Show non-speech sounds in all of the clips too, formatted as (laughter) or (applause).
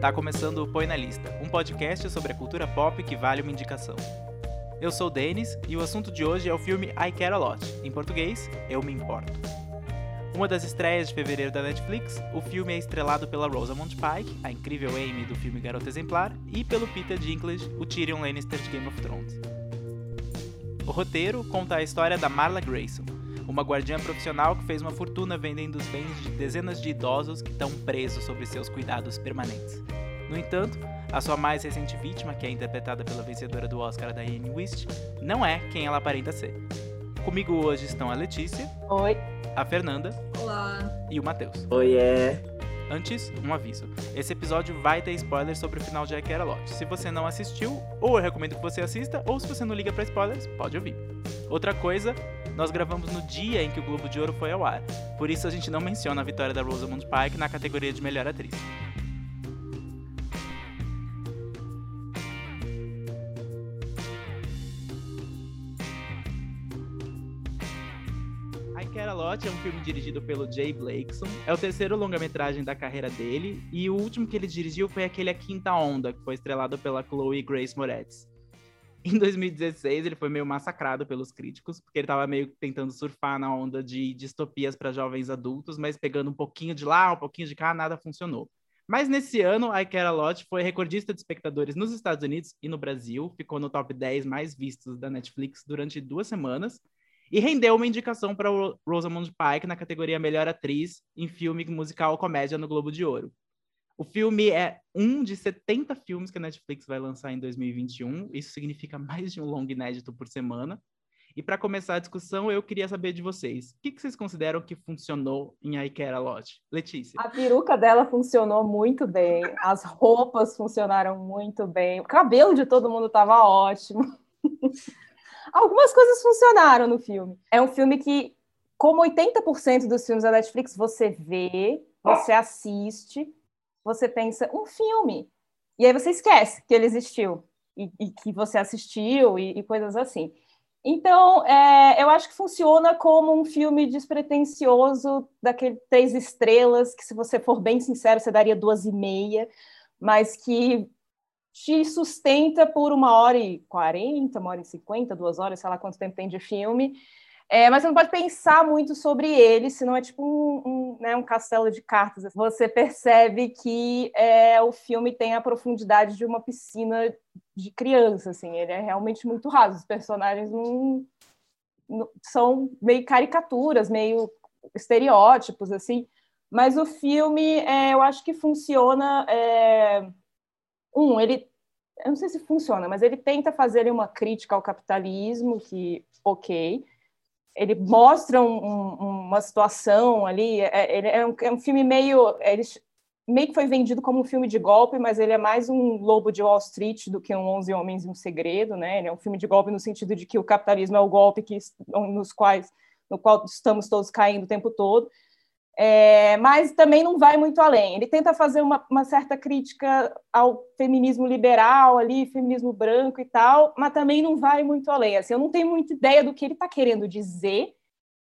Tá começando o Põe na Lista, um podcast sobre a cultura pop que vale uma indicação. Eu sou o Denis e o assunto de hoje é o filme I Care A Lot, em português, Eu Me Importo. Uma das estreias de fevereiro da Netflix, o filme é estrelado pela Rosamund Pike, a incrível Amy do filme Garota Exemplar, e pelo Peter Dinklage, o Tyrion Lannister de Game of Thrones. O roteiro conta a história da Marla Grayson, uma guardiã profissional que fez uma fortuna vendendo os bens de dezenas de idosos que estão presos sob seus cuidados permanentes. No entanto, a sua mais recente vítima, que é interpretada pela vencedora do Oscar Diane Wist, não é quem ela aparenta ser. Comigo hoje estão a Letícia. Oi. A Fernanda. Olá. E o Matheus. Oi, é. Antes, um aviso. Esse episódio vai ter spoilers sobre o final de I Care A Lot. Se você não assistiu, ou eu recomendo que você assista, ou se você não liga para spoilers, pode ouvir. Outra coisa, nós gravamos no dia em que o Globo de Ouro foi ao ar. Por isso a gente não menciona a vitória da Rosamund Pike na categoria de melhor atriz. I Care A Lot é um filme dirigido pelo Jay Blakeson. É o terceiro longa-metragem da carreira dele. E o último que ele dirigiu foi aquele A Quinta Onda, que foi estrelado pela Chloe Grace Moretz. (laughs) Em 2016, ele foi meio massacrado pelos críticos, porque ele estava meio tentando surfar na onda de distopias para jovens adultos, mas pegando um pouquinho de lá, um pouquinho de cá, nada funcionou. Mas nesse ano, I Care A Lot foi recordista de espectadores nos Estados Unidos e no Brasil, ficou no top 10 mais vistos da Netflix durante duas semanas, e rendeu uma indicação para Rosamund Pike na categoria Melhor Atriz em Filme Musical ou Comédia no Globo de Ouro. O filme é um de 70 filmes que a Netflix vai lançar em 2021. Isso significa mais de um longo inédito por semana. E para começar a discussão, eu queria saber de vocês. O que, que vocês consideram que funcionou em I Care A Lot? Letícia. A peruca dela funcionou muito bem. As roupas funcionaram muito bem. O cabelo de todo mundo estava ótimo. (laughs) Algumas coisas funcionaram no filme. É um filme que, como 80% dos filmes da Netflix, você vê, você assiste, você pensa, um filme. E aí você esquece que ele existiu e, e que você assistiu e, e coisas assim. Então, é, eu acho que funciona como um filme despretensioso, daquele três estrelas, que se você for bem sincero, você daria duas e meia, mas que te sustenta por uma hora e quarenta, uma hora e cinquenta, duas horas, sei lá quanto tempo tem de filme, é, mas você não pode pensar muito sobre ele, senão é tipo um, um, né, um castelo de cartas. Você percebe que é, o filme tem a profundidade de uma piscina de criança, assim, ele é realmente muito raso. Os personagens não, não, são meio caricaturas, meio estereótipos, assim, mas o filme, é, eu acho que funciona. É, um, ele eu não sei se funciona, mas ele tenta fazer uma crítica ao capitalismo, que ok ele mostra um, um, uma situação ali. É, ele é um, é um filme meio. Ele meio que foi vendido como um filme de golpe, mas ele é mais um Lobo de Wall Street do que um Onze Homens e um Segredo, né? Ele é um filme de golpe no sentido de que o capitalismo é o golpe que, nos quais, no qual estamos todos caindo o tempo todo. É, mas também não vai muito além. Ele tenta fazer uma, uma, certa crítica ao feminismo liberal ali, feminismo branco e tal, mas também não vai muito além. Assim, eu não tenho muita ideia do que ele está querendo dizer,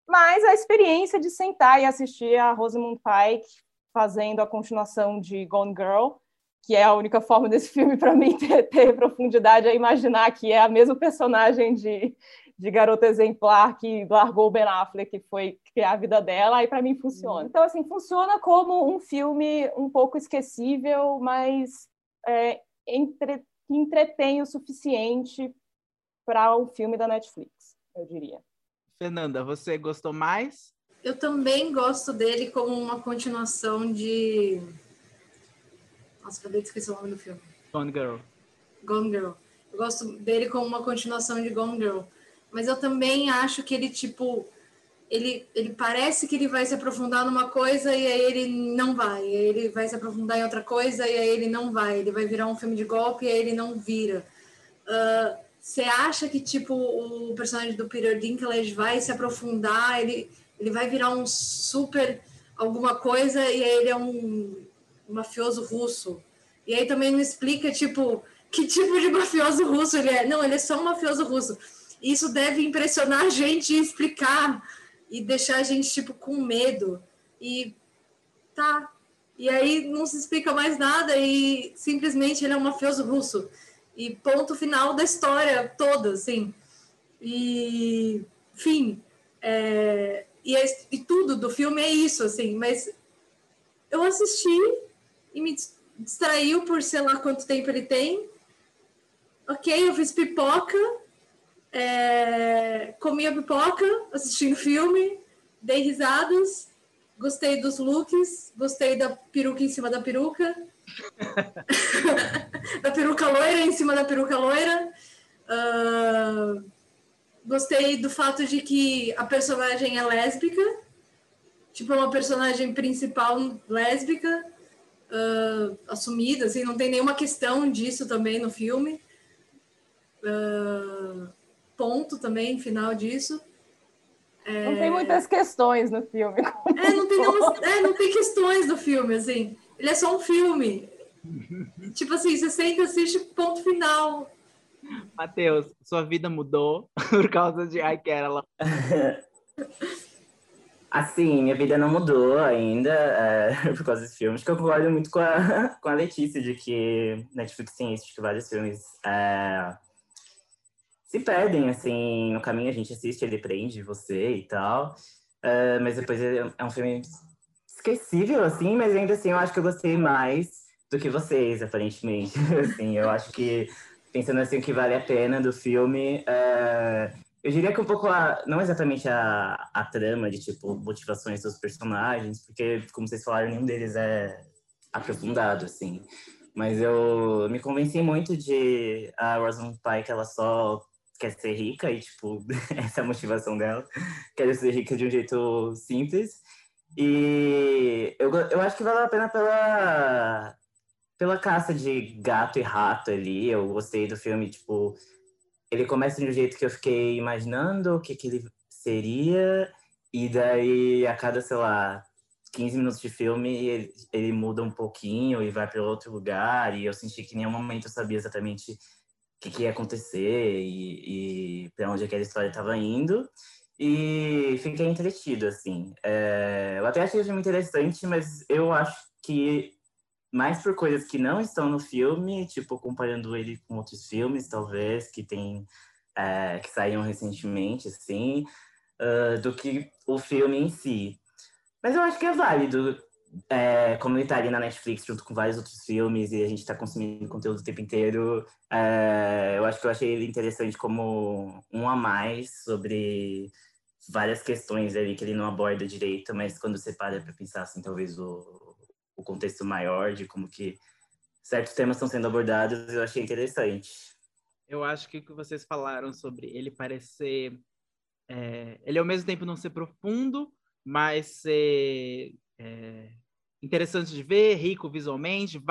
mas a experiência de sentar e assistir a Rosamund Pike fazendo a continuação de Gone Girl, que é a única forma desse filme para mim (laughs) ter, ter profundidade, é imaginar que é a mesma personagem de de garota exemplar que largou o Ben Affleck, que foi criar a vida dela, aí para mim funciona. Uhum. Então, assim, funciona como um filme um pouco esquecível, mas é, entre, que entretém o suficiente para um filme da Netflix, eu diria. Fernanda, você gostou mais? Eu também gosto dele como uma continuação de. Nossa, acabei de esquecer o nome do filme. Gone Girl. Gone Girl. Eu gosto dele como uma continuação de Gone Girl mas eu também acho que ele, tipo, ele, ele parece que ele vai se aprofundar numa coisa e aí ele não vai. Ele vai se aprofundar em outra coisa e aí ele não vai. Ele vai virar um filme de golpe e aí ele não vira. Uh, você acha que, tipo, o personagem do Peter Dinklage vai se aprofundar, ele, ele vai virar um super alguma coisa e aí ele é um mafioso russo. E aí também não explica, tipo, que (laughs) tipo de mafioso russo ele é. Não, ele é só um mafioso russo isso deve impressionar a gente e explicar e deixar a gente tipo com medo. E tá, E aí não se explica mais nada e simplesmente ele é um mafioso russo. E ponto final da história toda, assim. E, enfim, é, e, é, e tudo do filme é isso, assim. Mas eu assisti e me distraiu por sei lá quanto tempo ele tem. Ok, eu fiz pipoca, é, comi a pipoca assistindo filme, dei risadas, gostei dos looks, gostei da peruca em cima da peruca, (laughs) da peruca loira em cima da peruca loira. Uh, gostei do fato de que a personagem é lésbica, tipo, é uma personagem principal lésbica, uh, assumida, assim, não tem nenhuma questão disso também no filme. Uh, ponto também, final disso. É... Não tem muitas questões no filme. É não tem, é, não tem questões do filme, assim. Ele é só um filme. tipo assim, você senta e assiste ponto final. Matheus, sua vida mudou (laughs) por causa de I Care Ela. (laughs) Assim, minha vida não mudou ainda é, (laughs) por causa desse filme. Acho que eu concordo muito com a, com a Letícia de que Netflix tem isso, de que vários filmes é, se perdem, assim, no caminho a gente assiste, ele prende você e tal. Uh, mas depois é, é um filme esquecível, assim, mas ainda assim eu acho que eu gostei mais do que vocês, aparentemente. (laughs) assim, eu acho que, pensando assim, o que vale a pena do filme, uh, eu diria que um pouco, a, não exatamente a, a trama de, tipo, motivações dos personagens, porque, como vocês falaram, nenhum deles é aprofundado, assim. Mas eu me convenci muito de a Rosamund Pike, ela só quer ser rica e, tipo, (laughs) essa é a motivação dela. Quer ser rica de um jeito simples. E eu, eu acho que vale a pena pela, pela caça de gato e rato ali. Eu gostei do filme, tipo, ele começa de um jeito que eu fiquei imaginando o que, que ele seria, e daí a cada, sei lá, 15 minutos de filme ele, ele muda um pouquinho e vai para outro lugar, e eu senti que em nenhum momento eu sabia exatamente que, que ia acontecer e, e para onde aquela história estava indo. E fiquei entretido, assim. É, eu até achei o filme interessante, mas eu acho que mais por coisas que não estão no filme, tipo, comparando ele com outros filmes, talvez, que tem, é, que saíram recentemente, assim, uh, do que o filme em si. Mas eu acho que é válido é, como ele na Netflix junto com vários outros filmes e a gente está consumindo conteúdo o tempo inteiro, é, eu acho que eu achei ele interessante como um a mais sobre várias questões ali que ele não aborda direito, mas quando você para para pensar assim, talvez o, o contexto maior de como que certos temas estão sendo abordados, eu achei interessante. Eu acho que o que vocês falaram sobre ele parecer é, ele ao mesmo tempo não ser profundo, mas ser é, interessante de ver, rico visualmente,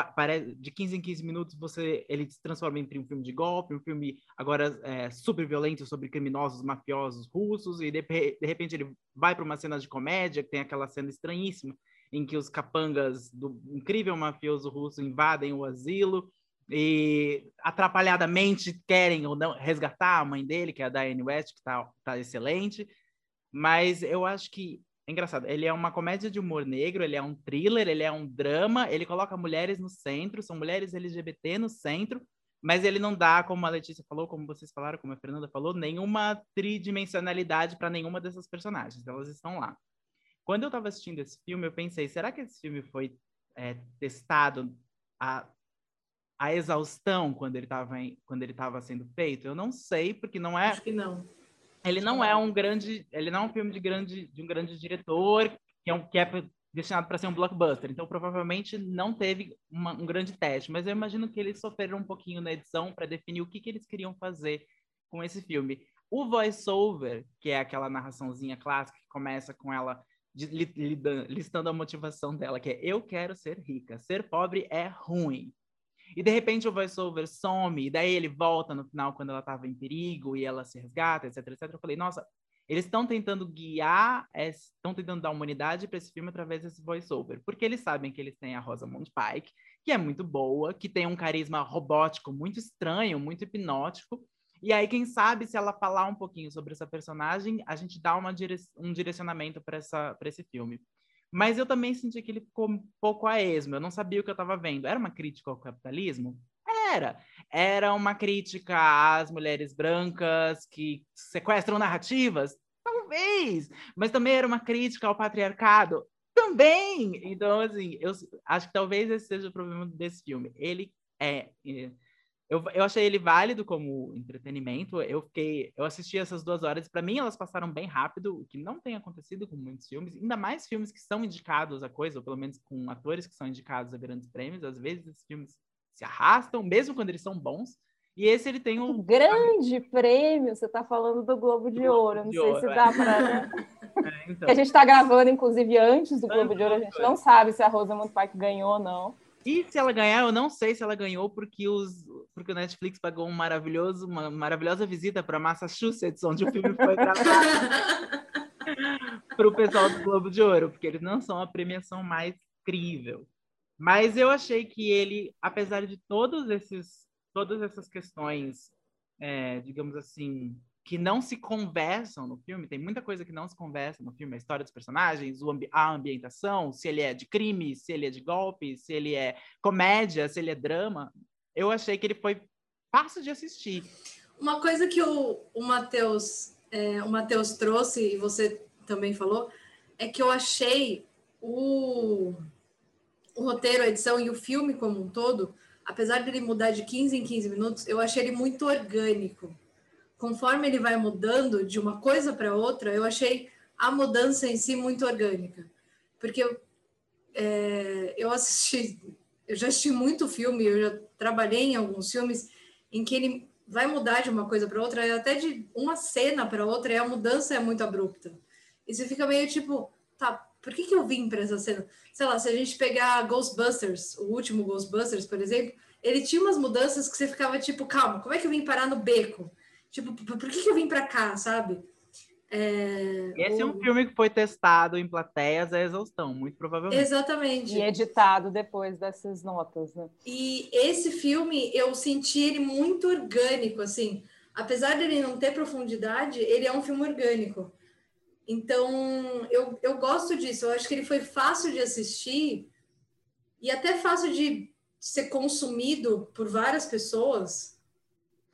de 15 em 15 minutos você ele se transforma entre um filme de golpe, um filme agora é, super violento sobre criminosos mafiosos russos e de, de repente ele vai para uma cena de comédia que tem aquela cena estranhíssima em que os capangas do incrível mafioso russo invadem o asilo e atrapalhadamente querem ou não resgatar a mãe dele, que é a Diane West, que está tá excelente. Mas eu acho que é engraçado. Ele é uma comédia de humor negro, ele é um thriller, ele é um drama, ele coloca mulheres no centro, são mulheres LGBT no centro, mas ele não dá, como a Letícia falou, como vocês falaram, como a Fernanda falou, nenhuma tridimensionalidade para nenhuma dessas personagens. Elas estão lá. Quando eu estava assistindo esse filme, eu pensei, será que esse filme foi é, testado a, a exaustão quando ele estava quando ele sendo feito? Eu não sei, porque não é. Acho que não. Ele não é um grande, ele não é um filme de grande de um grande diretor que é, um, que é destinado para ser um blockbuster. Então provavelmente não teve uma, um grande teste, mas eu imagino que eles sofreram um pouquinho na edição para definir o que, que eles queriam fazer com esse filme. O voice-over, que é aquela narraçãozinha clássica que começa com ela listando a motivação dela, que é eu quero ser rica, ser pobre é ruim. E de repente o voiceover some, e daí ele volta no final quando ela estava em perigo e ela se resgata, etc, etc. Eu falei, nossa, eles estão tentando guiar, estão tentando dar humanidade para esse filme através desse voiceover, porque eles sabem que eles têm a Rosamund Pike, que é muito boa, que tem um carisma robótico muito estranho, muito hipnótico. E aí, quem sabe, se ela falar um pouquinho sobre essa personagem, a gente dá dire um direcionamento para esse filme. Mas eu também senti que ele ficou um pouco a esmo. Eu não sabia o que eu estava vendo. Era uma crítica ao capitalismo? Era. Era uma crítica às mulheres brancas que sequestram narrativas? Talvez. Mas também era uma crítica ao patriarcado? Também. Então, assim, eu acho que talvez esse seja o problema desse filme. Ele é. é eu, eu achei ele válido como entretenimento. Eu fiquei, eu assisti essas duas horas. Para mim, elas passaram bem rápido, o que não tem acontecido com muitos filmes. Ainda mais filmes que são indicados a coisa, ou pelo menos com atores que são indicados a grandes prêmios. Às vezes, esses filmes se arrastam, mesmo quando eles são bons. E esse ele tem um. Grande prêmio, você está falando do Globo de Ouro. Não sei Ouro, se dá para. Né? (laughs) É, então. A gente está gravando, inclusive, antes do Globo de Ouro. A gente não sabe se a Rosamund Pike ganhou ou não. E se ela ganhar, eu não sei se ela ganhou porque, os, porque o Netflix pagou um maravilhoso, uma maravilhosa visita para Massachusetts, onde o filme foi gravado. para o pessoal do Globo de Ouro, porque eles não são a premiação mais incrível. Mas eu achei que ele, apesar de todos esses, todas essas questões, é, digamos assim, que não se conversam no filme, tem muita coisa que não se conversa no filme, a história dos personagens, ambi a ambientação, se ele é de crime, se ele é de golpe, se ele é comédia, se ele é drama. Eu achei que ele foi fácil de assistir. Uma coisa que o, o Matheus é, o Mateus trouxe, e você também falou, é que eu achei o, o roteiro, a edição e o filme como um todo, apesar de ele mudar de 15 em 15 minutos, eu achei ele muito orgânico conforme ele vai mudando de uma coisa para outra, eu achei a mudança em si muito orgânica. Porque eu, é, eu assisti, eu já assisti muito filme, eu já trabalhei em alguns filmes em que ele vai mudar de uma coisa para outra, até de uma cena para outra, e a mudança é muito abrupta. E você fica meio tipo, tá, por que, que eu vim para essa cena? Sei lá, se a gente pegar Ghostbusters, o último Ghostbusters, por exemplo, ele tinha umas mudanças que você ficava tipo, calma, como é que eu vim parar no beco? Tipo, por que, que eu vim para cá, sabe? É, Esse o... é um filme que foi testado em plateias à exaustão, muito provavelmente. Exatamente. E editado depois dessas notas, né? E esse filme, eu senti ele muito orgânico, assim. Apesar de ele não ter profundidade, ele é um filme orgânico. Então, eu, eu gosto disso. Eu acho que ele foi fácil de assistir e até fácil de ser consumido por várias pessoas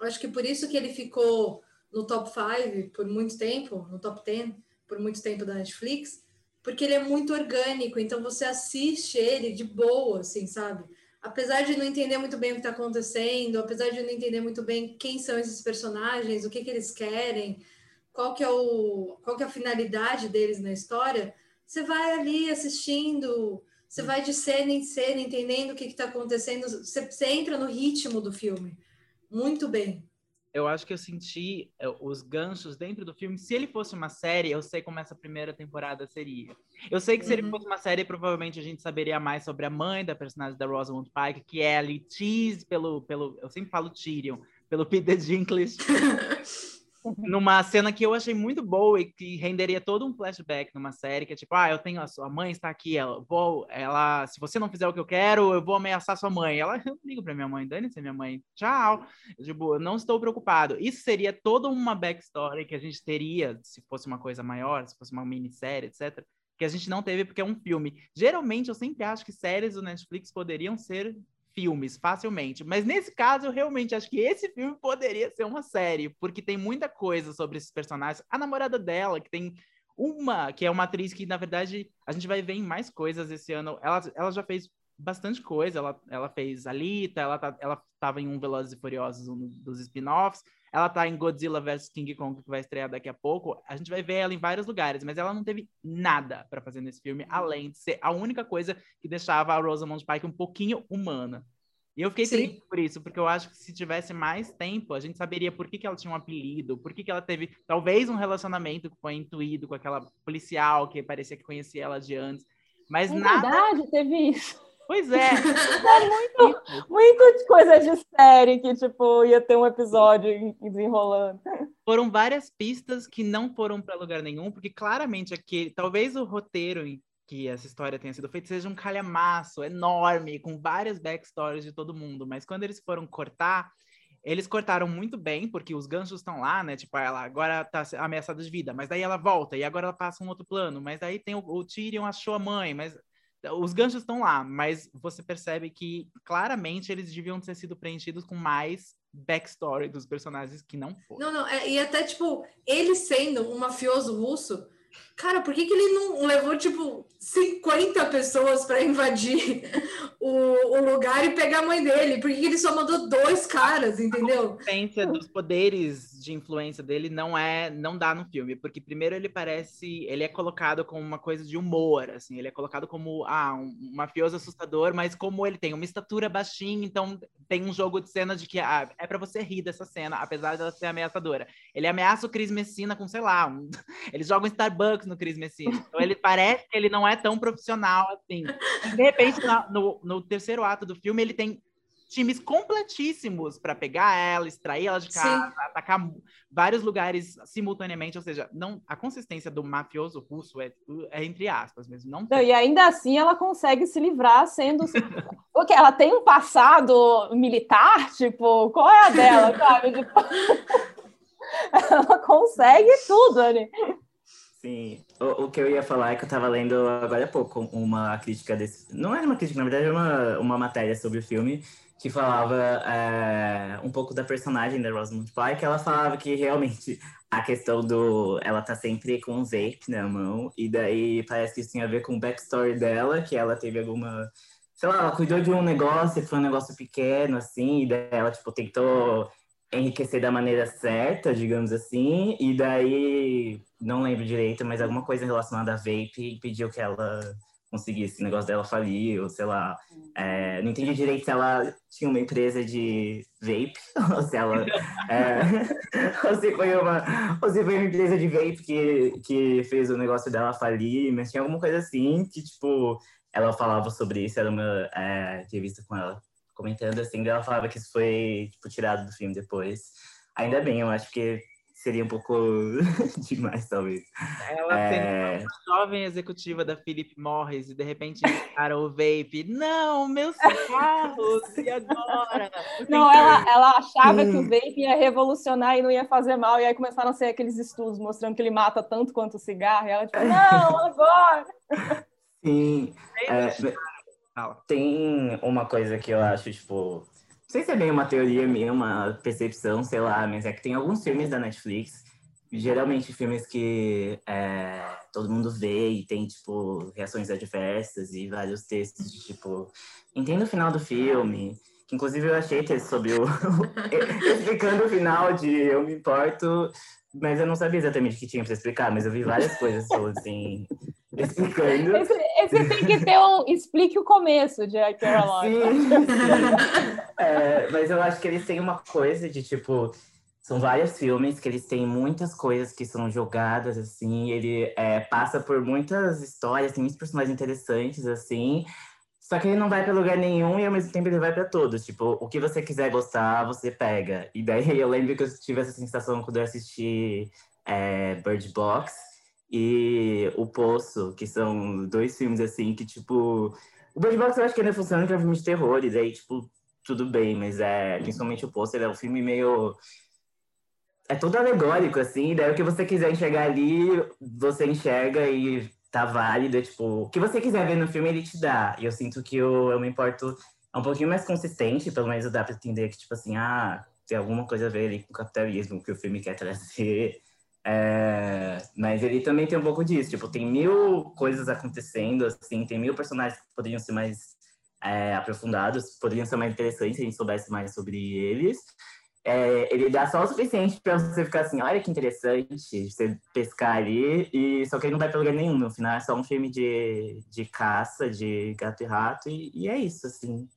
acho que por isso que ele ficou no top 5 por muito tempo, no top 10 por muito tempo da Netflix, porque ele é muito orgânico, então você assiste ele de boa, assim, sabe? Apesar de não entender muito bem o que está acontecendo, apesar de não entender muito bem quem são esses personagens, o que, que eles querem, qual que é o qual que é a finalidade deles na história, você vai ali assistindo, você vai de cena em cena, entendendo o que está acontecendo, você, você entra no ritmo do filme muito bem. Eu acho que eu senti é, os ganchos dentro do filme. Se ele fosse uma série, eu sei como essa primeira temporada seria. Eu sei que se uhum. ele fosse uma série, provavelmente a gente saberia mais sobre a mãe da personagem da Rosamund Pike, que é ali tease pelo, pelo, eu sempre falo Tyrion, pelo (laughs) Peter Dinklage. (laughs) (laughs) numa cena que eu achei muito boa e que renderia todo um flashback numa série, que é tipo, ah, eu tenho a sua mãe está aqui, ela vou, ela, se você não fizer o que eu quero, eu vou ameaçar sua mãe. Ela, eu ligo para minha mãe, dane-se minha mãe, tchau. Eu, tipo, eu não estou preocupado. Isso seria toda uma backstory que a gente teria se fosse uma coisa maior, se fosse uma minissérie, etc. Que a gente não teve porque é um filme. Geralmente, eu sempre acho que séries do Netflix poderiam ser filmes facilmente. Mas nesse caso, eu realmente acho que esse filme poderia ser uma série, porque tem muita coisa sobre esses personagens. A namorada dela, que tem uma, que é uma atriz que, na verdade, a gente vai ver em mais coisas esse ano. Ela, ela já fez bastante coisa. Ela, ela fez Alita, ela, tá, ela tava em um Velozes e Furiosos, um dos spin-offs. Ela tá em Godzilla vs King Kong, que vai estrear daqui a pouco. A gente vai ver ela em vários lugares, mas ela não teve nada para fazer nesse filme, além de ser a única coisa que deixava a Rosamund Pike um pouquinho humana. E eu fiquei Sim. triste por isso, porque eu acho que se tivesse mais tempo, a gente saberia por que, que ela tinha um apelido, por que, que ela teve talvez um relacionamento que foi intuído com aquela policial que parecia que conhecia ela de antes. Mas é nada. verdade, teve isso. Pois é. (laughs) é muito, muito coisa de série que, tipo, ia ter um episódio desenrolando. Foram várias pistas que não foram para lugar nenhum, porque claramente aqui, talvez o roteiro que essa história tenha sido feita seja um calhamaço enorme, com várias backstories de todo mundo, mas quando eles foram cortar, eles cortaram muito bem, porque os ganchos estão lá, né? Tipo, ela agora tá ameaçada de vida, mas daí ela volta, e agora ela passa um outro plano, mas daí tem o, o Tyrion achou a mãe, mas os ganchos estão lá, mas você percebe que claramente eles deviam ter sido preenchidos com mais backstory dos personagens que não foram. Não, não, é, e até tipo, ele sendo um mafioso russo, Cara, por que, que ele não levou, tipo, 50 pessoas para invadir o, o, lugar e pegar a mãe dele? Por que, que ele só mandou dois caras, entendeu? A influência dos poderes de influência dele não é, não dá no filme, porque primeiro ele parece, ele é colocado como uma coisa de humor, assim, ele é colocado como, ah, um, um mafioso assustador, mas como ele tem uma estatura baixinha, então tem um jogo de cena de que ah, é para você rir dessa cena, apesar dela ser ameaçadora. Ele ameaça o Chris Messina com, sei lá, um... (laughs) eles jogam Starbucks no Chris Messina. Então ele parece que ele não é tão profissional assim. De repente, no, no terceiro ato do filme, ele tem times completíssimos para pegar ela, extrair ela de casa, Sim. atacar vários lugares simultaneamente, ou seja, não a consistência do mafioso russo é, é entre aspas mesmo, não, não E ainda assim ela consegue se livrar sendo porque ela tem um passado militar, tipo, qual é a dela, sabe? Tipo... (laughs) ela consegue tudo ali. Sim, o, o, que eu ia falar é que eu tava lendo agora há pouco uma crítica desse. Não era uma crítica, na verdade, era uma, uma matéria sobre o filme que falava é, um pouco da personagem da Rosamund Pike, ela falava que realmente a questão do. Ela tá sempre com um vape na mão, e daí parece que isso tem a ver com o backstory dela, que ela teve alguma. Sei lá, ela cuidou de um negócio, foi um negócio pequeno, assim, e daí ela, tipo, tentou enriquecer da maneira certa, digamos assim, e daí não lembro direito, mas alguma coisa relacionada a vape pediu que ela conseguisse, o negócio dela falir, ou sei lá, é, não entendi direito se ela tinha uma empresa de vape, (laughs) ou se ela, é, (laughs) ou se foi uma, ou se foi uma empresa de vape que, que fez o negócio dela falir, mas tinha alguma coisa assim, que tipo, ela falava sobre isso, era uma é, entrevista com ela comentando assim, ela falava que isso foi tipo, tirado do filme depois. Ainda bem, eu acho que seria um pouco (laughs) demais, talvez. Ela é... sendo uma jovem executiva da Philip Morris e de repente cara o vape. Não, meus carros, e agora? (laughs) Não, ela, ela achava que o vape ia revolucionar e não ia fazer mal, e aí começaram a ser aqueles estudos mostrando que ele mata tanto quanto o cigarro, e ela tipo, não, agora! Sim. É, tem uma coisa que eu acho, tipo, não sei se é bem uma teoria minha, uma percepção, sei lá, mas é que tem alguns filmes da Netflix, geralmente filmes que é, todo mundo vê e tem, tipo, reações adversas e vários textos de, tipo, entenda o final do filme, inclusive eu achei texto sobre o... (laughs) explicando o final de Eu Me Importo, mas eu não sabia exatamente o que tinha para explicar, mas eu vi várias coisas, (laughs) assim, explicando. Esse, esse, tem que ter um. Explique o começo de I sim. É, mas eu acho que eles têm uma coisa de tipo. São vários filmes que eles têm muitas coisas que são jogadas, assim. Ele é, passa por muitas histórias, tem muitos personagens interessantes, assim. Só que ele não vai para lugar nenhum e ao mesmo tempo ele vai para todos. Tipo, o que você quiser gostar, você pega. E daí eu lembro que eu tive essa sensação quando eu assisti é, Bird Box e O Poço, que são dois filmes assim que, tipo. O Bird Box eu acho que ainda funciona que é um filme de terror, e daí, tipo, tudo bem, mas é. Principalmente o Poço, ele é um filme meio. É todo alegórico, assim, daí o que você quiser enxergar ali, você enxerga e tá válido. É, tipo, o que você quiser ver no filme, ele te dá. E eu sinto que eu, eu me importo é um pouquinho mais consistente, pelo menos dá pra entender que, tipo assim, ah, tem alguma coisa a ver ali com o capitalismo que o filme quer trazer. (laughs) É, mas ele também tem um pouco disso, tipo, tem mil coisas acontecendo, assim, tem mil personagens que poderiam ser mais é, aprofundados, poderiam ser mais interessantes se a gente soubesse mais sobre eles. É, ele dá só o suficiente para você ficar assim, olha que interessante, você pescar ali, e só que ele não vai para lugar nenhum, no final é só um filme de, de caça, de gato e rato, e, e é isso, assim.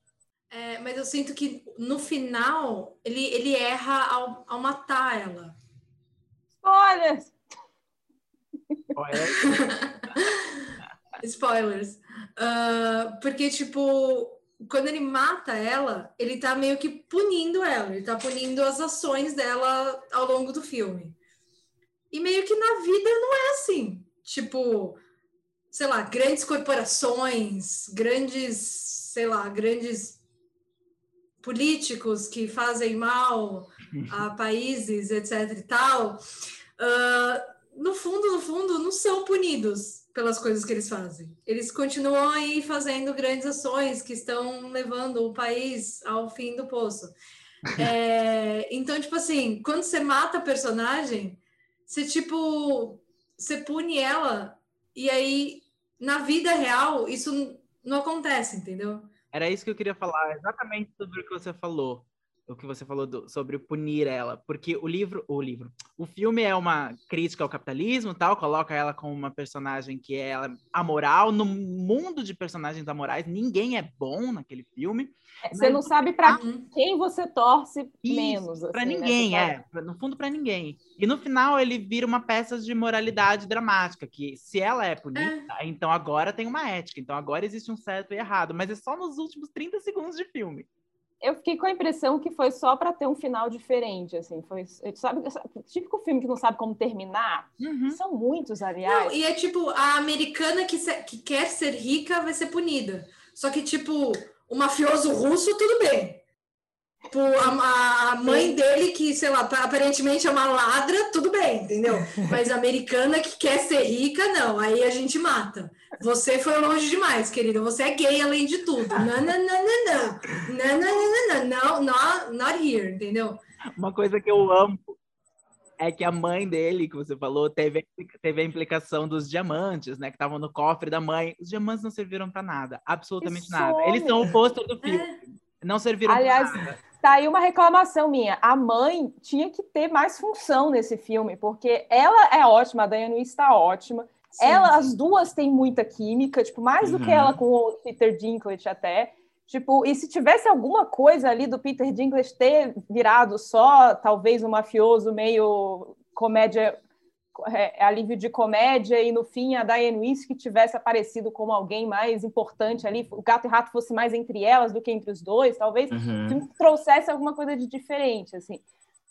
É, mas eu sinto que no final ele, ele erra ao, ao matar ela. Spoilers! (laughs) Spoilers. Uh, porque, tipo, quando ele mata ela, ele tá meio que punindo ela, ele tá punindo as ações dela ao longo do filme. E meio que na vida não é assim. Tipo, sei lá, grandes corporações, grandes, sei lá, grandes políticos que fazem mal a (laughs) países, etc. e tal, uh, no fundo, no fundo, não são punidos pelas coisas que eles fazem. Eles continuam aí fazendo grandes ações que estão levando o país ao fim do poço. (laughs) É, então, tipo assim, quando você mata a personagem, você tipo, você pune ela e aí na vida real isso não acontece, entendeu? Era isso que eu queria falar, exatamente sobre o que você falou. O que você falou do, sobre punir ela, porque o livro, o livro, o filme é uma crítica ao capitalismo, tal, coloca ela como uma personagem que é ela, amoral no mundo de personagens amorais, ninguém é bom naquele filme. Você não sabe para quem você torce Isso, menos. Assim, para né, ninguém, né? é. No fundo, para ninguém. E no final, ele vira uma peça de moralidade dramática, que se ela é punida, é. então agora tem uma ética. Então agora existe um certo e errado. Mas é só nos últimos 30 segundos de filme. Eu fiquei com a impressão que foi só para ter um final diferente, assim, foi, sabe, típico filme que não sabe como terminar. Uhum. São muitos, aliás. Não, e é tipo a americana que, se, que quer ser rica vai ser punida. Só que tipo o mafioso russo, tudo bem. Tipo, a, a mãe dele, que, sei lá, aparentemente é uma ladra, tudo bem, entendeu? (laughs) Mas a americana que quer ser rica, não. Aí a gente mata. Você foi longe demais, querida. Você é gay além de tudo. Não, não, não, não, não. Não, não, não, não, não. Not, not here, entendeu? Uma coisa que eu amo é que a mãe dele, que você falou, teve, teve a implicação dos diamantes, né? Que estavam no cofre da mãe. Os diamantes não serviram para nada, absolutamente nada. Eles são o pôster do filme. É. Não serviram Aliás, pra nada. Tá aí uma reclamação minha. A mãe tinha que ter mais função nesse filme, porque ela é ótima, a Diane está ótima. Sim, ela, sim. as duas têm muita química, tipo, mais uhum. do que ela com o Peter Dinklage até. Tipo, e se tivesse alguma coisa ali do Peter Dinklage ter virado só, talvez, um mafioso meio comédia, é, alívio de comédia, e no fim a Diane Weiss que tivesse aparecido como alguém mais importante ali, o gato e rato fosse mais entre elas do que entre os dois, talvez uhum. trouxesse alguma coisa de diferente, assim.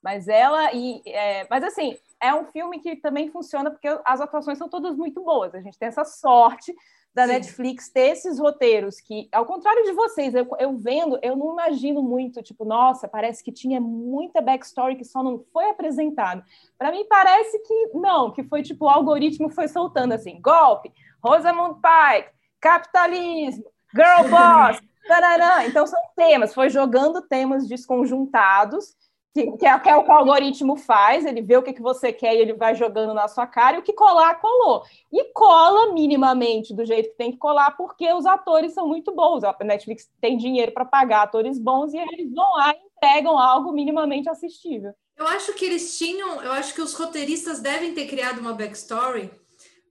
Mas ela e. É, mas assim, é um filme que também funciona porque as atuações são todas muito boas. A gente tem essa sorte da Sim. Netflix ter esses roteiros que, ao contrário de vocês, eu, eu, vendo, eu não imagino muito, tipo, nossa, parece que tinha muita backstory que só não foi apresentado. Para mim parece que não, que foi tipo o algoritmo foi soltando assim, golpe, Rosamund Pike, capitalismo, girl boss, (laughs) tarará. Então são temas, foi jogando temas desconjuntados que, que, é, o que o algoritmo faz, ele vê o que, que você quer e ele vai jogando na sua cara, e o que colar, colou. E cola minimamente do jeito que tem que colar, porque os atores são muito bons. A Netflix tem dinheiro para pagar atores bons e eles vão lá e entregam algo minimamente assistível. Eu acho que eles tinham, eu acho que os roteiristas devem ter criado uma backstory,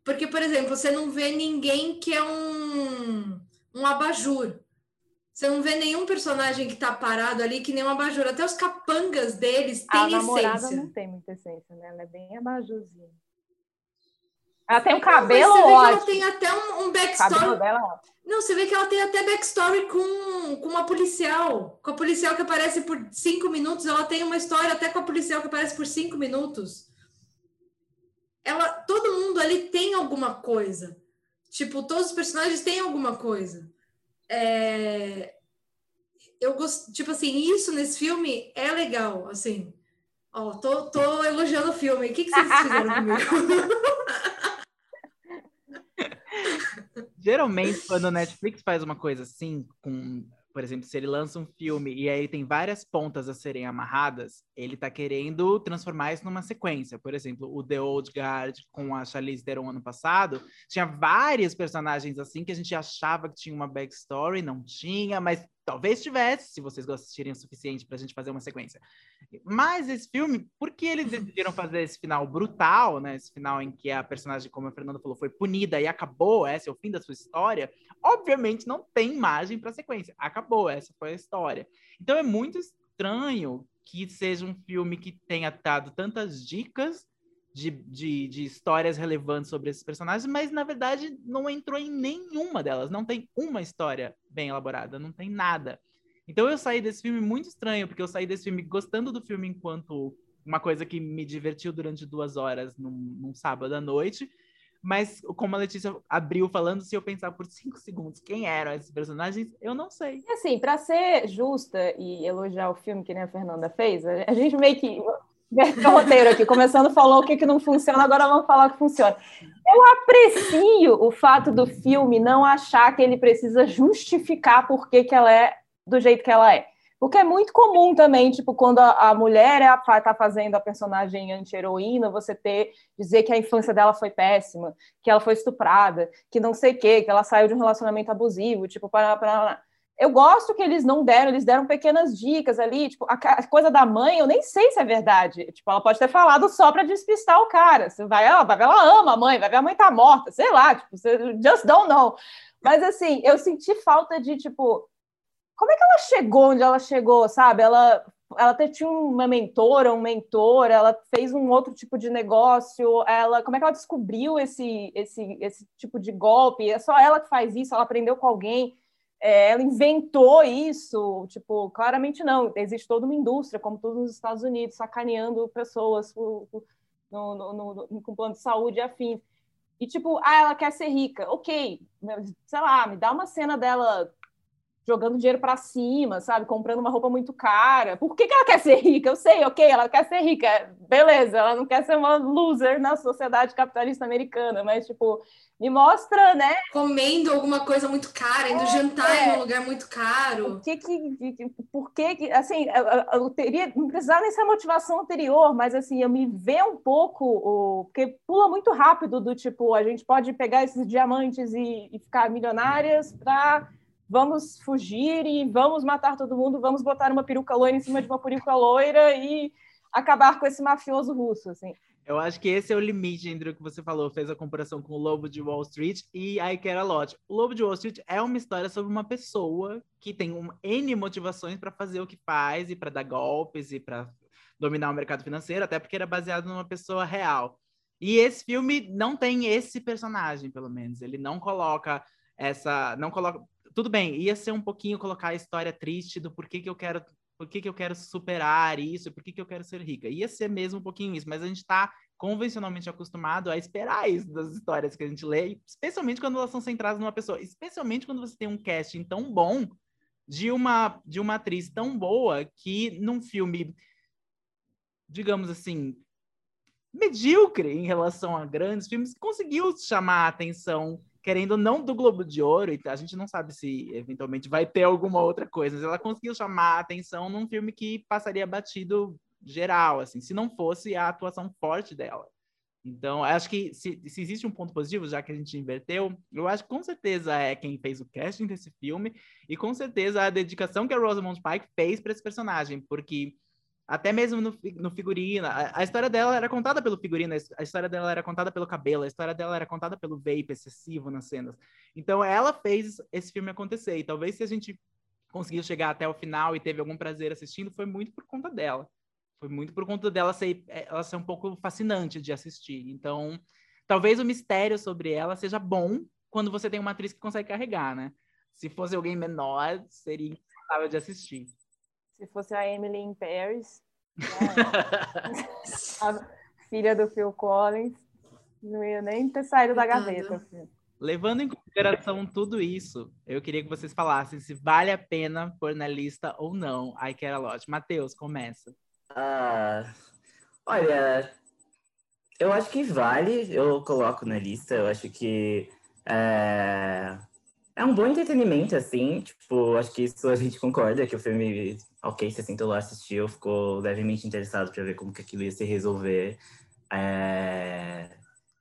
porque, por exemplo, você não vê ninguém que é um, um abajur. Você não vê nenhum personagem que tá parado ali que nem um abajur. Até os capangas deles têm essência. A namorada não tem muita essência, né? Ela é bem abajurzinha. Ela tem um cabelo não, ótimo. ela tem até um, um backstory. Dela... Não, você vê que ela tem até backstory com, com uma policial. Com a policial que aparece por cinco minutos. Ela tem uma história até com a policial que aparece por cinco minutos. Ela, todo mundo ali tem alguma coisa. Tipo, todos os personagens têm alguma coisa é, eu gosto, tipo assim, isso nesse filme é legal, assim. Ó, tô, tô elogiando o filme. O que, que vocês fizeram (laughs) comigo? Geralmente, quando a Netflix faz uma coisa assim, com por exemplo, se ele lança um filme e aí tem várias pontas a serem amarradas, ele tá querendo transformar isso numa sequência. Por exemplo, o The Old Guard com a Charlize Theron ano passado, tinha vários personagens assim que a gente achava que tinha uma backstory, não tinha, mas Talvez tivesse, se vocês gostarem o suficiente para a gente fazer uma sequência. Mas esse filme, por que eles decidiram fazer esse final brutal, né? Esse final em que a personagem, como a Fernanda falou, foi punida e acabou, esse é o fim da sua história. Obviamente não tem imagem para sequência. Acabou, essa foi a história. Então é muito estranho que seja um filme que tenha dado tantas dicas de, de, de, histórias relevantes sobre esses personagens, mas na verdade não entrou em nenhuma delas. Não tem uma história bem elaborada, não tem nada. Então eu saí desse filme muito estranho, porque eu saí desse filme gostando do filme enquanto uma coisa que me divertiu durante duas horas num, num sábado à noite, Mas como a Letícia abriu falando, se eu pensar por cinco segundos quem eram esses personagens, eu não sei. Assim, para ser justa e elogiar o filme que nem a Fernanda fez, a gente meio que o roteiro aqui, começando falou o que, que não funciona, agora vamos falar o que funciona. Eu aprecio o fato do filme não achar que ele precisa justificar por que, que ela é do jeito que ela é. Porque é muito comum também, tipo, quando a, a mulher está é fazendo a personagem anti-heroína, você ter, dizer que a infância dela foi péssima, que ela foi estuprada, que não sei o quê, que ela saiu de um relacionamento abusivo, tipo, para, para eu gosto que eles não deram, eles deram pequenas dicas ali, tipo, a, coisa da mãe, eu nem sei se é verdade. Tipo, ela pode ter falado só para despistar o cara. Você vai, ela, vai ver, ela ama a mãe, vai ver a mãe tá morta, sei lá, tipo, just don't know. Mas assim, eu senti falta de, tipo, como é que ela chegou onde ela chegou, sabe? Ela ela até tinha uma mentora, um mentor, ela fez um outro tipo de negócio, ela, como é que ela descobriu esse, esse, esse tipo de golpe? É só ela que faz isso, ela aprendeu com alguém é, ela inventou isso, tipo, claramente não. Existe toda uma indústria, como todos nos Estados Unidos, sacaneando pessoas no, no, no, com plano de saúde e afins. E tipo, ah, ela quer ser rica. Ok, sei lá, me dá uma cena dela jogando dinheiro para cima, sabe? Comprando uma roupa muito cara. Por que, que ela quer ser rica? Eu sei, ok, ela quer ser rica. Beleza, ela não quer ser uma loser na sociedade capitalista americana, mas, tipo, me mostra, né? Comendo alguma coisa muito cara, indo é, jantar é. em um lugar muito caro. O que que, por que que, assim, eu, eu teria, não precisava nem ser motivação anterior, mas assim, eu me ver um pouco, o, porque pula muito rápido do tipo, a gente pode pegar esses diamantes e, e ficar milionárias para vamos fugir e vamos matar todo mundo, vamos botar uma peruca loira em cima de uma peruca loira e acabar com esse mafioso russo, assim. Eu acho que esse é o limite entre o que você falou, fez a comparação com o Lobo de Wall Street e I Care a Lot. O Lobo de Wall Street é uma história sobre uma pessoa que tem um N motivações para fazer o que faz e para dar golpes e para dominar o mercado financeiro, até porque era baseado numa pessoa real. E esse filme não tem esse personagem, pelo menos. Ele não coloca essa, não coloca. Tudo bem, ia ser um pouquinho colocar a história triste do porquê que eu quero por que, eu quero superar isso, por que, que eu quero ser rica. Ia ser mesmo um pouquinho isso, mas a gente está convencionalmente acostumado a esperar isso das histórias que a gente lê, especialmente quando elas são centradas numa pessoa, especialmente quando você tem um casting tão bom de uma de uma atriz tão boa que num filme digamos assim medíocre em relação a grandes filmes conseguiu chamar a atenção querendo não do Globo de Ouro, a gente não sabe se eventualmente vai ter alguma outra coisa, mas ela conseguiu chamar a atenção num filme que passaria batido geral, assim, se não fosse a atuação forte dela. Então, acho que se, se, existe um ponto positivo, já que a gente inverteu, eu acho que com certeza é quem fez o casting desse filme e com certeza a dedicação que a Rosamund Pike fez para esse personagem, porque até mesmo no, no figurino. A, a, história dela era contada pelo figurino, a história dela era contada pelo cabelo, a história dela era contada pelo vape excessivo nas cenas. Então ela fez esse filme acontecer. E talvez se a gente conseguiu chegar até o final e teve algum prazer assistindo, foi muito por conta dela. Foi muito por conta dela ser, ela ser um pouco fascinante de assistir. Então, talvez o mistério sobre ela seja bom quando você tem uma atriz que consegue carregar, né? Se fosse alguém menor, seria impossível de assistir se fosse a Emily in Paris, (laughs) né? a filha do Phil Collins, não ia nem ter saído da gaveta. Filho. Levando em consideração tudo isso, eu queria que vocês falassem se vale a pena pôr na lista ou não I Care A Lot. Matheus, começa. Ah, olha, eu acho que vale, eu coloco na lista, eu acho que é, é um bom entretenimento, assim, tipo, acho que isso a gente concorda, que o filme, ok, você sentou lá, assistiu, ficou levemente interessado para ver como que aquilo ia se resolver é,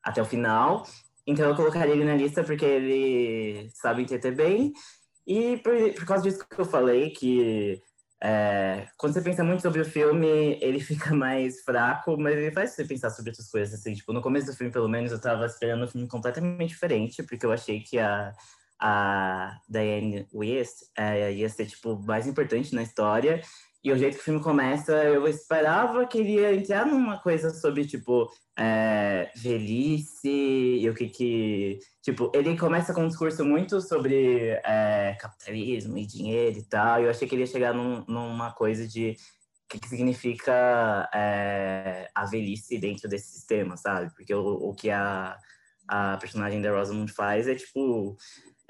até o final. Então eu colocaria ele na lista porque ele sabe entreter bem. E por, por causa disso que eu falei, que é, quando você pensa muito sobre o filme, ele (laughs) fica mais fraco, mas ele faz você pensar sobre outras coisas, assim. Tipo, no começo do filme, pelo menos, eu tava esperando um filme completamente diferente, porque eu achei que a a Diane West é, ia ser, tipo, mais importante na história. E o jeito que o filme começa, eu esperava que ele ia entrar numa coisa sobre, tipo, é, velhice e o que que... Tipo, ele começa com um discurso muito sobre é, capitalismo e dinheiro e tal. E eu achei que ele ia chegar num, numa coisa de o que, que significa é, a velhice dentro desse sistema, sabe? Porque o, o que a a personagem da Rosamund faz é, tipo,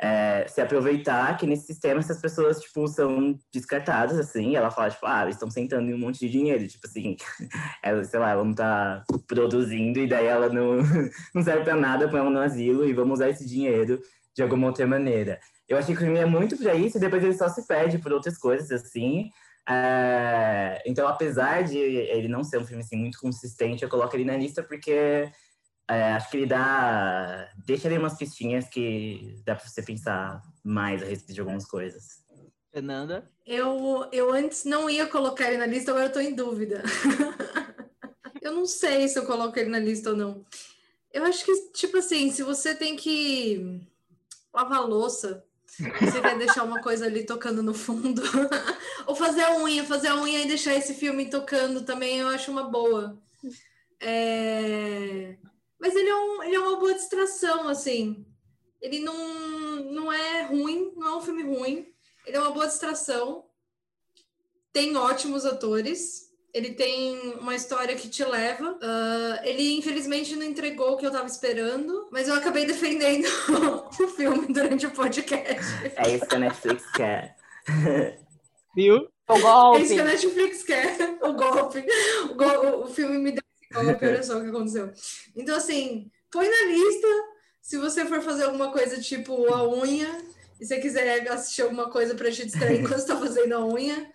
é, se aproveitar que nesse sistema essas pessoas, tipo, são descartadas, assim, ela fala, tipo, ah, eles estão sentando em um monte de dinheiro, tipo assim, (laughs) ela, sei lá, ela não tá produzindo e daí ela não, (laughs) não serve pra nada, põe ela no asilo e vamos usar esse dinheiro de alguma outra maneira. Eu achei que o filme é muito pra isso e depois ele só se perde por outras coisas, assim, é, então, apesar de ele não ser um filme assim, muito consistente, eu coloco ele na lista porque é, acho que ele dá. deixa ali umas pistinhas que dá para você pensar mais a respeito de algumas coisas. Fernanda? Eu, eu antes não ia colocar ele na lista, agora eu tô em dúvida. (laughs) eu não sei se eu coloco ele na lista ou não. Eu acho que, tipo assim, se você tem que lavar louça, você quer deixar uma coisa ali tocando no fundo, (laughs) ou fazer a unha, fazer a unha e deixar esse filme tocando também, eu acho uma boa. É... É, um, ele é uma boa distração, assim. Ele não, não é ruim, não é um filme ruim. Ele é uma boa distração. Tem ótimos atores. Ele tem uma história que te leva. Uh, ele, infelizmente, não entregou o que eu estava esperando, mas eu acabei (laughs) defendendo o filme durante o podcast. É isso que a Netflix quer. Viu? O golpe. É isso que a Netflix quer. O golpe. O, go o filme me deu golpe, olha só o que aconteceu. Então, assim, põe na lista. Se você for fazer alguma coisa tipo a unha, e você quiser assistir alguma coisa para te distrair (laughs) enquanto está fazendo a unha,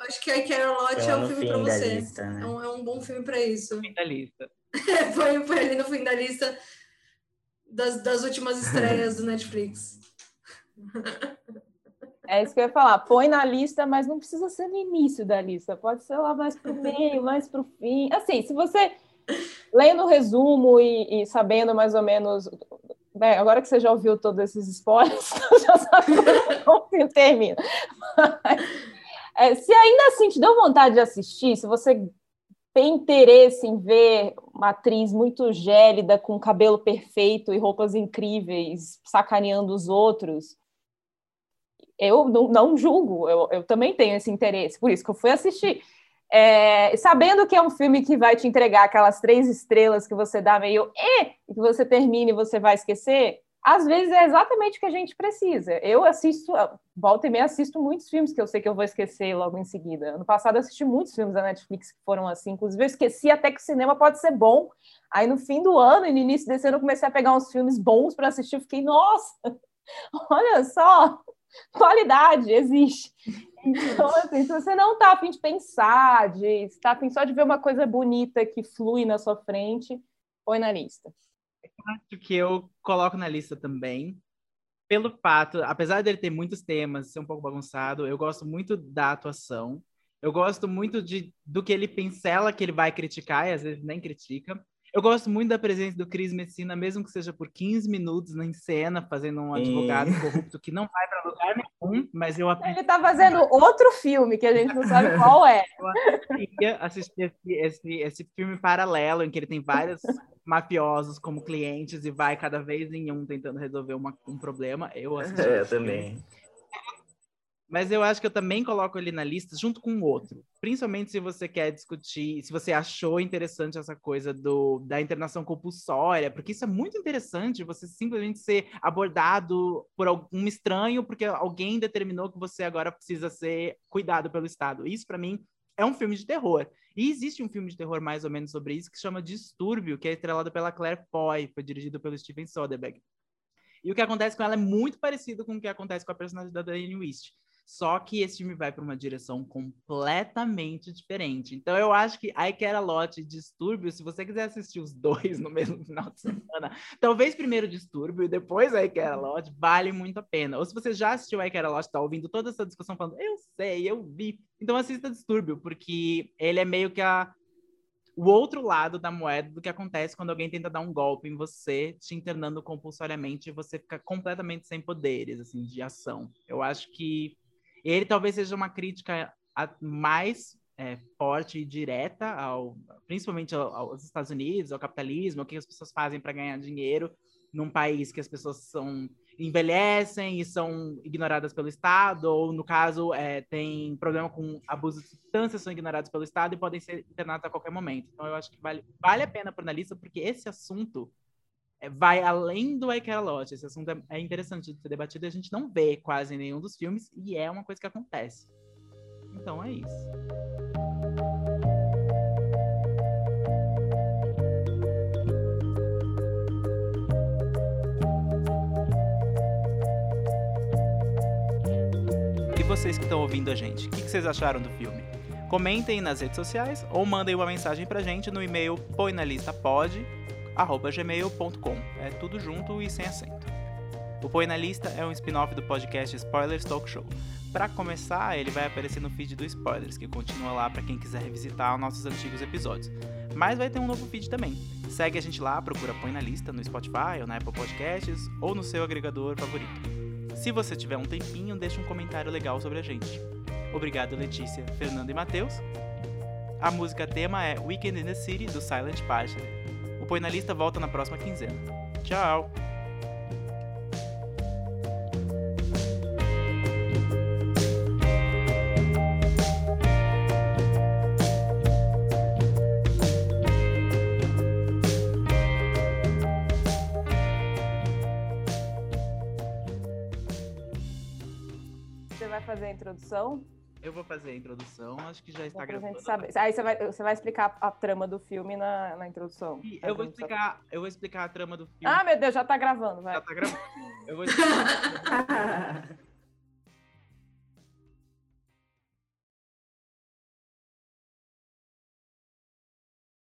acho que I Care A Lot é um filme para você. Lista, né? é, um, é, um, bom filme para isso. Fim da lista. (laughs) põe, põe ali no fim da lista das, das últimas estreias (laughs) do Netflix. É isso que eu ia falar. Põe na lista, mas não precisa ser no início da lista. Pode ser lá mais para o meio, mais para o fim. Assim, se você lendo o resumo e, e, sabendo mais ou menos. Né, agora que você já ouviu todos esses spoilers, (laughs) já sabe como termina. Mas, é, se ainda assim te deu vontade de assistir, se você tem interesse em ver uma atriz muito gélida, com cabelo perfeito e roupas incríveis, sacaneando os outros eu não, não julgo, eu, eu, também tenho esse interesse, por isso que eu fui assistir. É, sabendo que é um filme que vai te entregar aquelas três estrelas que você dá meio e que você termina e você vai esquecer, às vezes é exatamente o que a gente precisa. Eu assisto, volta e meia assisto muitos filmes que eu sei que eu vou esquecer logo em seguida. Ano passado eu assisti muitos filmes da Netflix que foram assim, inclusive eu esqueci até que o cinema pode ser bom. Aí no fim do ano e no início desse ano eu comecei a pegar uns filmes bons para assistir, eu fiquei, nossa, (laughs) olha só, qualidade existe. Então, assim, se você não está afim de pensar, de está afim só de ver uma coisa bonita que flui na sua frente, põe na lista. Acho que eu coloco na lista também, pelo fato, apesar dele ter muitos temas, ser um pouco bagunçado, eu gosto muito da atuação. Eu gosto muito de, do que ele pincela, que ele vai criticar, e às vezes nem critica. Eu gosto muito da presença do Cris Messina, mesmo que seja por 15 minutos em cena, fazendo um advogado corrupto que não vai para lugar nenhum, mas eu Ele está fazendo outro filme que a gente não sabe qual é. (laughs) Eu queria assistir esse, esse, esse filme paralelo, em que ele tem vários mafiosos como clientes e vai cada vez em um tentando resolver uma, um problema. Eu assisti. É, eu também. Mas eu acho que eu também coloco ele na lista junto com o outro. Principalmente se você quer discutir, se você achou interessante essa coisa do, da internação compulsória, porque isso é muito interessante, você simplesmente ser abordado por algum estranho, porque alguém determinou que você agora precisa ser cuidado pelo Estado. Isso, para mim, é um filme de terror. E existe um filme de terror mais ou menos sobre isso que chama Distúrbio, que é estrelado pela Claire Foy, foi dirigido pelo Steven Soderbergh. E o que acontece com ela é muito parecido com o que acontece com a personagem da Diane Wist. Só que esse filme vai para uma direção completamente diferente. Então eu acho que I Care A Lot e Distúrbio, se você quiser assistir os dois no mesmo (laughs) final de semana, talvez primeiro Distúrbio e depois I Care A Lot, vale muito a pena. Ou se você já assistiu I Care A Lot, tá ouvindo toda essa discussão falando, eu sei, eu vi. Então assista Distúrbio, porque ele é meio que a o outro lado da moeda do que acontece quando alguém tenta dar um golpe em você, te internando compulsoriamente e você fica completamente sem poderes, assim, de ação. Eu acho que ele talvez seja uma crítica mais é, forte e direta, ao, principalmente aos Estados Unidos, ao capitalismo, o que as pessoas fazem para ganhar dinheiro num país que as pessoas são envelhecem e são ignoradas pelo Estado, ou no caso é, tem problema com abuso de substâncias, são ignorados pelo Estado e podem ser internados a qualquer momento. Então eu acho que vale, vale a pena por na lista, porque esse assunto vai além do I Care. Esse assunto é, é interessante de ser debatido e a gente não vê quase em nenhum dos filmes e é uma coisa que acontece. Então é isso. E vocês que estão ouvindo a gente, o que, que vocês acharam do filme? Comentem nas redes sociais ou mandem uma mensagem pra gente no e-mail põenalistapod.gmail.com. É tudo junto e sem acento. O Põe na Lista é um spin-off do podcast Spoilers Talk Show. Para começar, ele vai aparecer no feed do Spoilers, que continua lá para quem quiser revisitar nossos antigos episódios. Mas vai ter um novo feed também. Segue a gente lá, procura Põe na Lista no Spotify ou na Apple Podcasts ou no seu agregador favorito. Se você tiver um tempinho, deixe um comentário legal sobre a gente. Obrigado, Letícia, Fernando e Matheus. A música tema é Weekend in the City, do Silent Partner. Põe na Lista volta na próxima quinzena. Tchau! Você vai fazer a introdução? Eu vou fazer a introdução, acho que já está gravando. gente saber. Aí você vai, você vai explicar a trama do filme na, na introdução. E Eu vou explicar, eu vou explicar a trama do filme. Ah, meu Deus, já tá gravando, vai. Já tá gravando. Eu vou (laughs) explicar, (laughs)